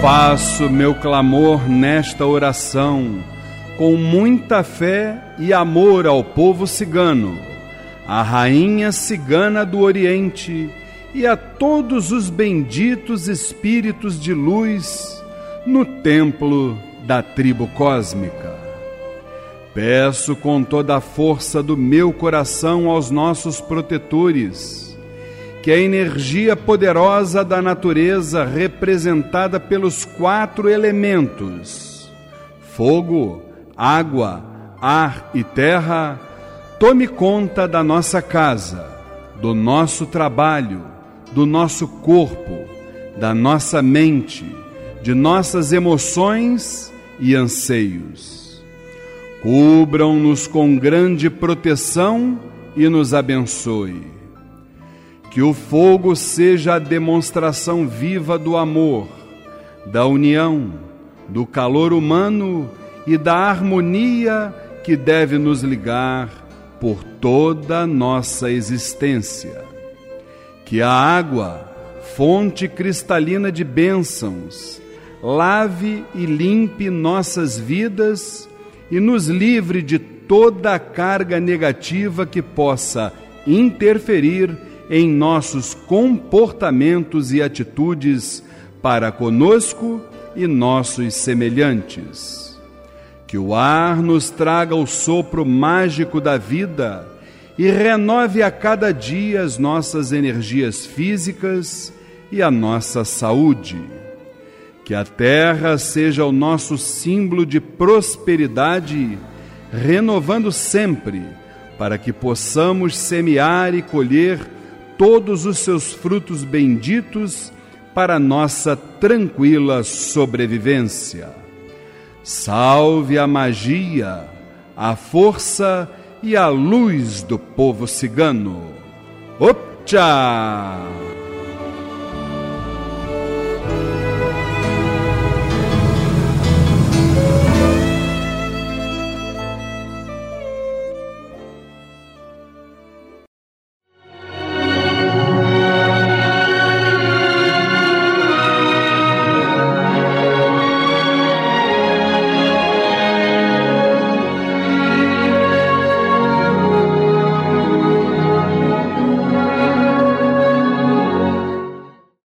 Faço meu clamor nesta oração com muita fé e amor ao povo cigano, à rainha cigana do Oriente e a todos os benditos espíritos de luz no templo da tribo cósmica. Peço com toda a força do meu coração aos nossos protetores que a energia poderosa da natureza representada pelos quatro elementos fogo, água, ar e terra, tome conta da nossa casa, do nosso trabalho, do nosso corpo, da nossa mente, de nossas emoções e anseios. Cubram-nos com grande proteção e nos abençoe. Que o fogo seja a demonstração viva do amor, da união, do calor humano e da harmonia que deve nos ligar por toda a nossa existência. Que a água, fonte cristalina de bênçãos, lave e limpe nossas vidas e nos livre de toda a carga negativa que possa interferir em nossos comportamentos e atitudes para conosco e nossos semelhantes que o ar nos traga o sopro mágico da vida e renove a cada dia as nossas energias físicas e a nossa saúde. Que a terra seja o nosso símbolo de prosperidade, renovando sempre, para que possamos semear e colher todos os seus frutos benditos para nossa tranquila sobrevivência. Salve a magia, a força e a luz do povo cigano. Opcha!